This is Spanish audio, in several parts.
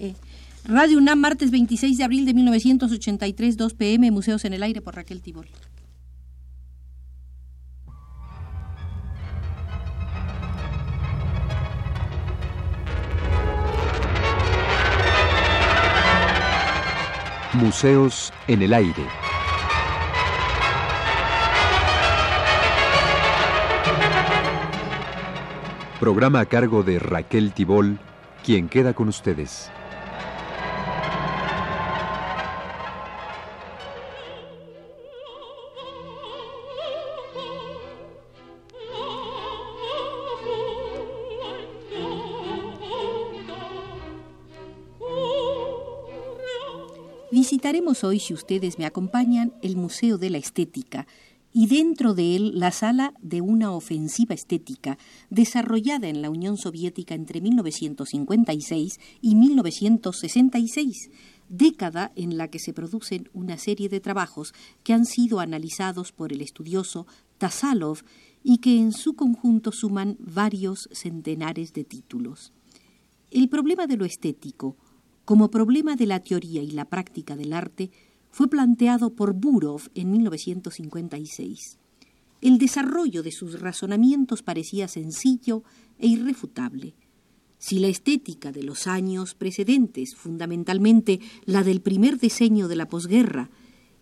Eh, Radio UNAM, martes 26 de abril de 1983, 2 pm, Museos en el Aire por Raquel Tibol. Museos en el Aire. Programa a cargo de Raquel Tibol, quien queda con ustedes. Hoy, si ustedes me acompañan, el Museo de la Estética y dentro de él la sala de una ofensiva estética desarrollada en la Unión Soviética entre 1956 y 1966, década en la que se producen una serie de trabajos que han sido analizados por el estudioso Tasalov y que en su conjunto suman varios centenares de títulos. El problema de lo estético, como problema de la teoría y la práctica del arte fue planteado por Burov en 1956. El desarrollo de sus razonamientos parecía sencillo e irrefutable. Si la estética de los años precedentes, fundamentalmente la del primer diseño de la posguerra,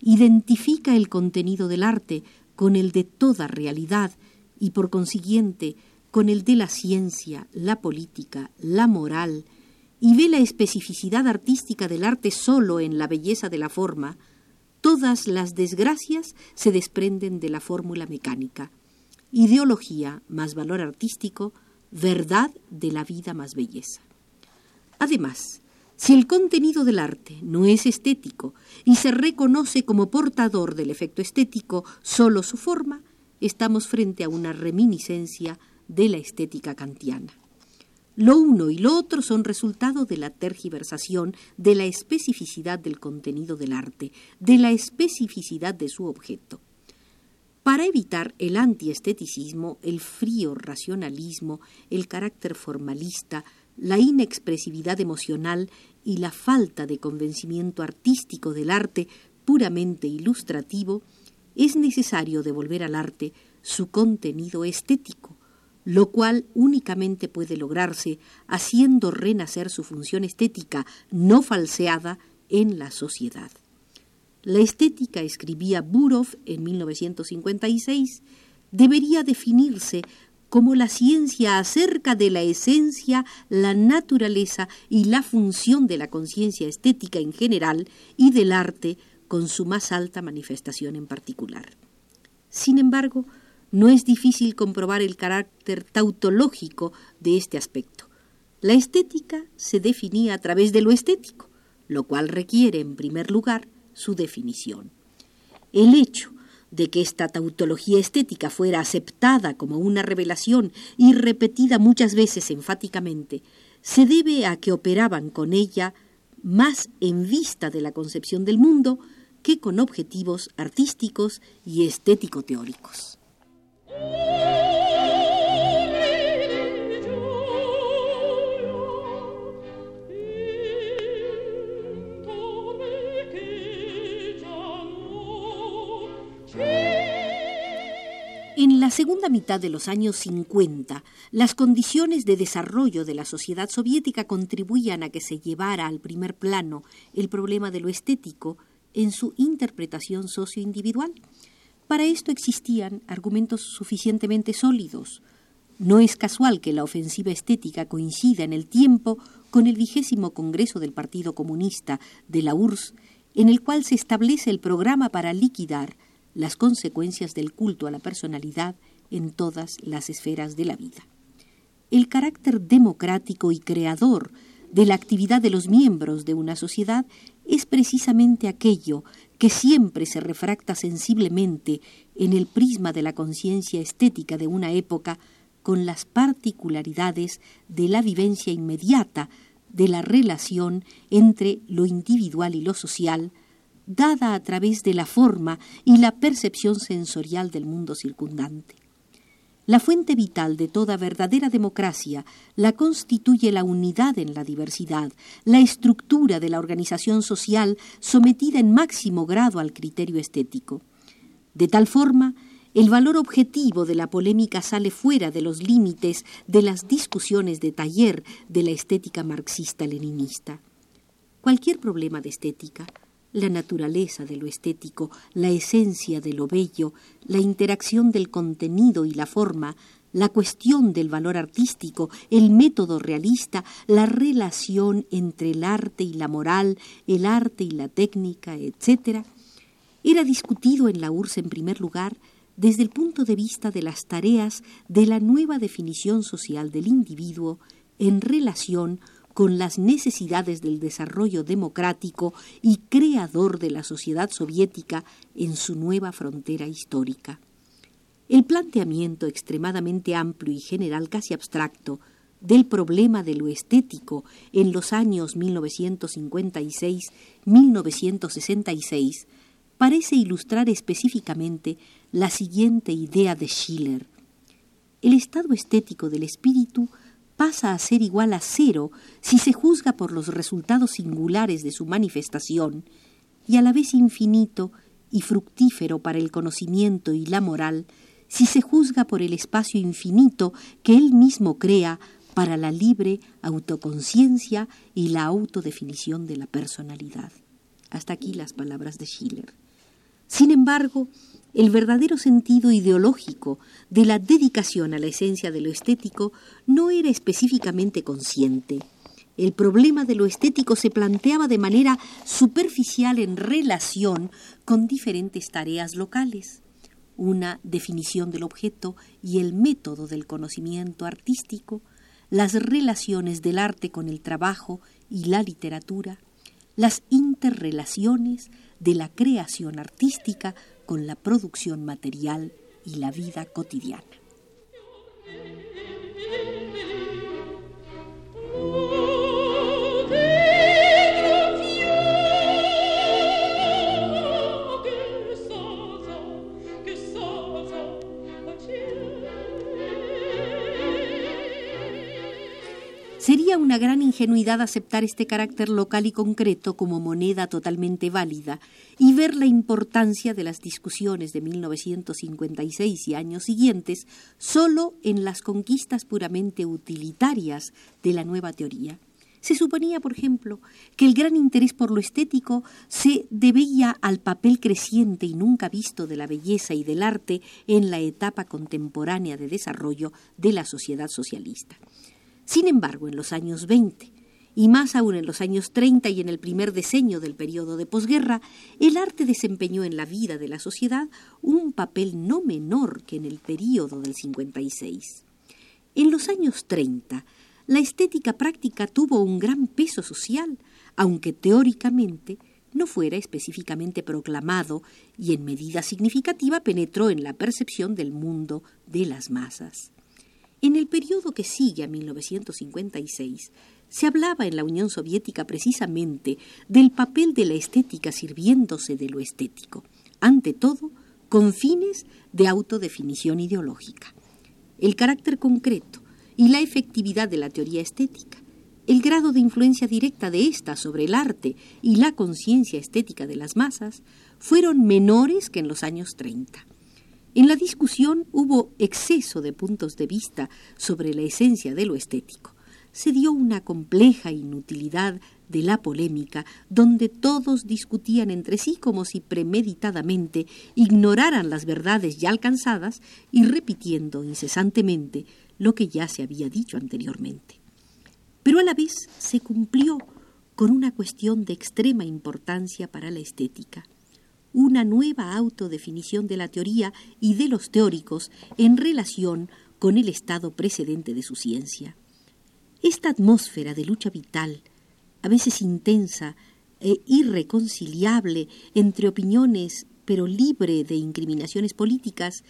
identifica el contenido del arte con el de toda realidad y por consiguiente con el de la ciencia, la política, la moral, y ve la especificidad artística del arte solo en la belleza de la forma, todas las desgracias se desprenden de la fórmula mecánica. Ideología más valor artístico, verdad de la vida más belleza. Además, si el contenido del arte no es estético y se reconoce como portador del efecto estético solo su forma, estamos frente a una reminiscencia de la estética kantiana. Lo uno y lo otro son resultado de la tergiversación de la especificidad del contenido del arte, de la especificidad de su objeto. Para evitar el antiesteticismo, el frío racionalismo, el carácter formalista, la inexpresividad emocional y la falta de convencimiento artístico del arte puramente ilustrativo, es necesario devolver al arte su contenido estético, lo cual únicamente puede lograrse haciendo renacer su función estética no falseada en la sociedad. La estética, escribía Burov en 1956, debería definirse como la ciencia acerca de la esencia, la naturaleza y la función de la conciencia estética en general y del arte con su más alta manifestación en particular. Sin embargo, no es difícil comprobar el carácter tautológico de este aspecto. La estética se definía a través de lo estético, lo cual requiere, en primer lugar, su definición. El hecho de que esta tautología estética fuera aceptada como una revelación y repetida muchas veces enfáticamente, se debe a que operaban con ella más en vista de la concepción del mundo que con objetivos artísticos y estético-teóricos. En la segunda mitad de los años 50, las condiciones de desarrollo de la sociedad soviética contribuían a que se llevara al primer plano el problema de lo estético en su interpretación socioindividual. Para esto existían argumentos suficientemente sólidos. No es casual que la ofensiva estética coincida en el tiempo con el vigésimo Congreso del Partido Comunista de la URSS, en el cual se establece el programa para liquidar las consecuencias del culto a la personalidad en todas las esferas de la vida. El carácter democrático y creador de la actividad de los miembros de una sociedad es precisamente aquello que siempre se refracta sensiblemente en el prisma de la conciencia estética de una época con las particularidades de la vivencia inmediata de la relación entre lo individual y lo social, dada a través de la forma y la percepción sensorial del mundo circundante. La fuente vital de toda verdadera democracia la constituye la unidad en la diversidad, la estructura de la organización social sometida en máximo grado al criterio estético. De tal forma, el valor objetivo de la polémica sale fuera de los límites de las discusiones de taller de la estética marxista-leninista. Cualquier problema de estética, la naturaleza de lo estético, la esencia de lo bello, la interacción del contenido y la forma, la cuestión del valor artístico, el método realista, la relación entre el arte y la moral, el arte y la técnica, etc., era discutido en la URSS en primer lugar desde el punto de vista de las tareas de la nueva definición social del individuo en relación con las necesidades del desarrollo democrático y creador de la sociedad soviética en su nueva frontera histórica. El planteamiento extremadamente amplio y general, casi abstracto, del problema de lo estético en los años 1956-1966 parece ilustrar específicamente la siguiente idea de Schiller. El estado estético del espíritu pasa a ser igual a cero si se juzga por los resultados singulares de su manifestación y a la vez infinito y fructífero para el conocimiento y la moral si se juzga por el espacio infinito que él mismo crea para la libre autoconciencia y la autodefinición de la personalidad. Hasta aquí las palabras de Schiller. Sin embargo, el verdadero sentido ideológico de la dedicación a la esencia de lo estético no era específicamente consciente. El problema de lo estético se planteaba de manera superficial en relación con diferentes tareas locales. Una definición del objeto y el método del conocimiento artístico, las relaciones del arte con el trabajo y la literatura, las interrelaciones de la creación artística con la producción material y la vida cotidiana. Sería una gran ingenuidad aceptar este carácter local y concreto como moneda totalmente válida y ver la importancia de las discusiones de 1956 y años siguientes solo en las conquistas puramente utilitarias de la nueva teoría. Se suponía, por ejemplo, que el gran interés por lo estético se debía al papel creciente y nunca visto de la belleza y del arte en la etapa contemporánea de desarrollo de la sociedad socialista. Sin embargo, en los años 20 y más aún en los años 30 y en el primer diseño del periodo de posguerra, el arte desempeñó en la vida de la sociedad un papel no menor que en el periodo del 56. En los años 30, la estética práctica tuvo un gran peso social, aunque teóricamente no fuera específicamente proclamado y en medida significativa penetró en la percepción del mundo de las masas. En el periodo que sigue a 1956, se hablaba en la Unión Soviética precisamente del papel de la estética sirviéndose de lo estético, ante todo con fines de autodefinición ideológica. El carácter concreto y la efectividad de la teoría estética, el grado de influencia directa de ésta sobre el arte y la conciencia estética de las masas fueron menores que en los años 30. En la discusión hubo exceso de puntos de vista sobre la esencia de lo estético. Se dio una compleja inutilidad de la polémica, donde todos discutían entre sí como si premeditadamente ignoraran las verdades ya alcanzadas y repitiendo incesantemente lo que ya se había dicho anteriormente. Pero a la vez se cumplió con una cuestión de extrema importancia para la estética una nueva autodefinición de la teoría y de los teóricos en relación con el estado precedente de su ciencia. Esta atmósfera de lucha vital, a veces intensa e irreconciliable entre opiniones, pero libre de incriminaciones políticas,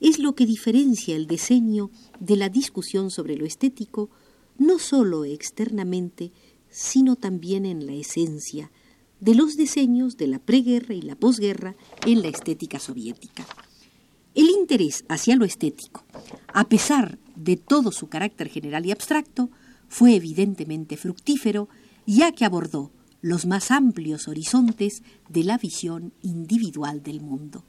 es lo que diferencia el diseño de la discusión sobre lo estético, no sólo externamente, sino también en la esencia, de los diseños de la preguerra y la posguerra en la estética soviética. El interés hacia lo estético, a pesar de todo su carácter general y abstracto, fue evidentemente fructífero, ya que abordó los más amplios horizontes de la visión individual del mundo.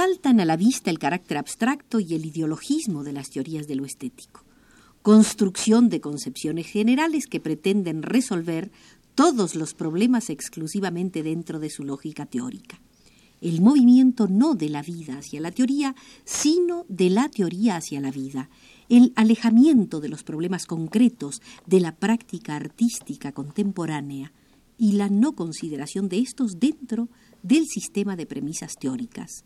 Saltan a la vista el carácter abstracto y el ideologismo de las teorías de lo estético. Construcción de concepciones generales que pretenden resolver todos los problemas exclusivamente dentro de su lógica teórica. El movimiento no de la vida hacia la teoría, sino de la teoría hacia la vida. El alejamiento de los problemas concretos de la práctica artística contemporánea y la no consideración de estos dentro del sistema de premisas teóricas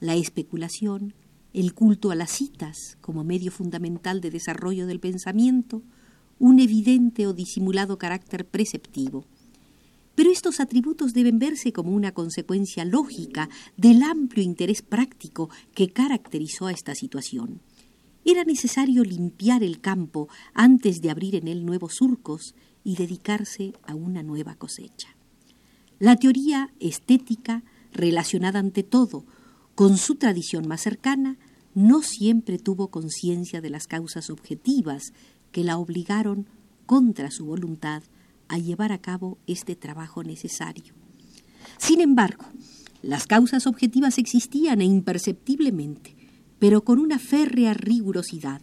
la especulación, el culto a las citas como medio fundamental de desarrollo del pensamiento, un evidente o disimulado carácter preceptivo. Pero estos atributos deben verse como una consecuencia lógica del amplio interés práctico que caracterizó a esta situación. Era necesario limpiar el campo antes de abrir en él nuevos surcos y dedicarse a una nueva cosecha. La teoría estética, relacionada ante todo con su tradición más cercana, no siempre tuvo conciencia de las causas objetivas que la obligaron, contra su voluntad, a llevar a cabo este trabajo necesario. Sin embargo, las causas objetivas existían e imperceptiblemente, pero con una férrea rigurosidad,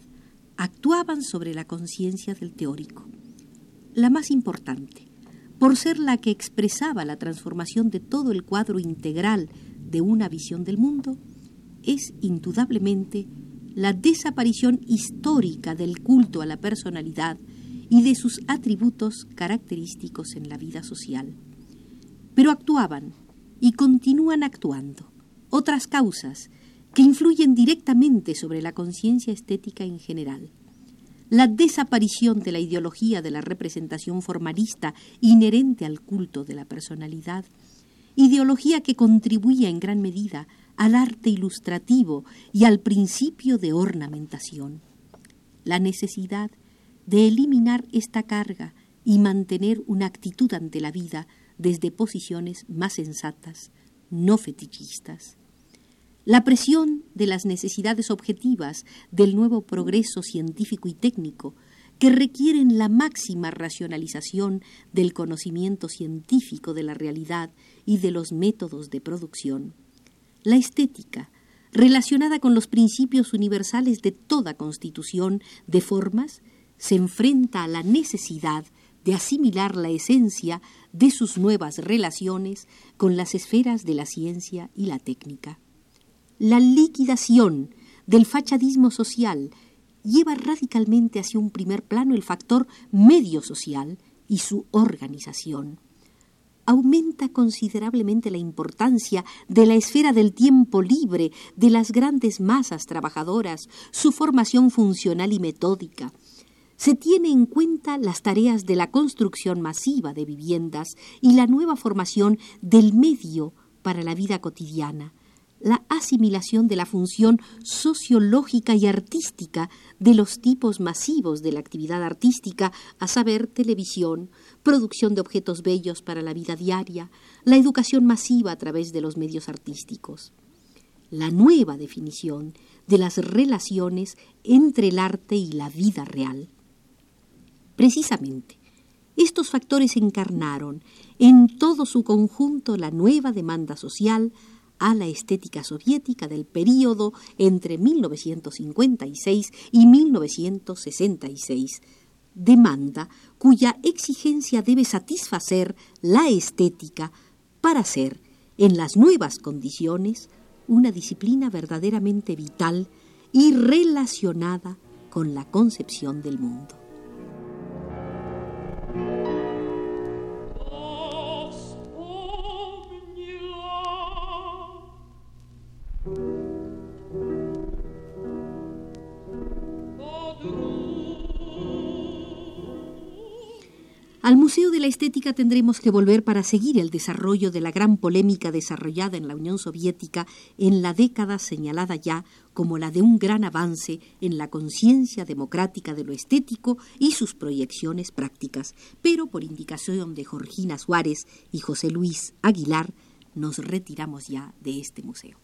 actuaban sobre la conciencia del teórico. La más importante, por ser la que expresaba la transformación de todo el cuadro integral de una visión del mundo es indudablemente la desaparición histórica del culto a la personalidad y de sus atributos característicos en la vida social. Pero actuaban y continúan actuando otras causas que influyen directamente sobre la conciencia estética en general. La desaparición de la ideología de la representación formalista inherente al culto de la personalidad ideología que contribuía en gran medida al arte ilustrativo y al principio de ornamentación. La necesidad de eliminar esta carga y mantener una actitud ante la vida desde posiciones más sensatas, no fetichistas. La presión de las necesidades objetivas del nuevo progreso científico y técnico que requieren la máxima racionalización del conocimiento científico de la realidad y de los métodos de producción. La estética, relacionada con los principios universales de toda constitución de formas, se enfrenta a la necesidad de asimilar la esencia de sus nuevas relaciones con las esferas de la ciencia y la técnica. La liquidación del fachadismo social lleva radicalmente hacia un primer plano el factor medio social y su organización. Aumenta considerablemente la importancia de la esfera del tiempo libre de las grandes masas trabajadoras, su formación funcional y metódica. Se tiene en cuenta las tareas de la construcción masiva de viviendas y la nueva formación del medio para la vida cotidiana, la asimilación de la función sociológica y artística de los tipos masivos de la actividad artística, a saber, televisión, producción de objetos bellos para la vida diaria, la educación masiva a través de los medios artísticos. La nueva definición de las relaciones entre el arte y la vida real. Precisamente, estos factores encarnaron en todo su conjunto la nueva demanda social a la estética soviética del período entre 1956 y 1966, demanda cuya exigencia debe satisfacer la estética para ser, en las nuevas condiciones, una disciplina verdaderamente vital y relacionada con la concepción del mundo. Museo de la Estética tendremos que volver para seguir el desarrollo de la gran polémica desarrollada en la Unión Soviética en la década señalada ya como la de un gran avance en la conciencia democrática de lo estético y sus proyecciones prácticas. Pero por indicación de Georgina Suárez y José Luis Aguilar, nos retiramos ya de este museo.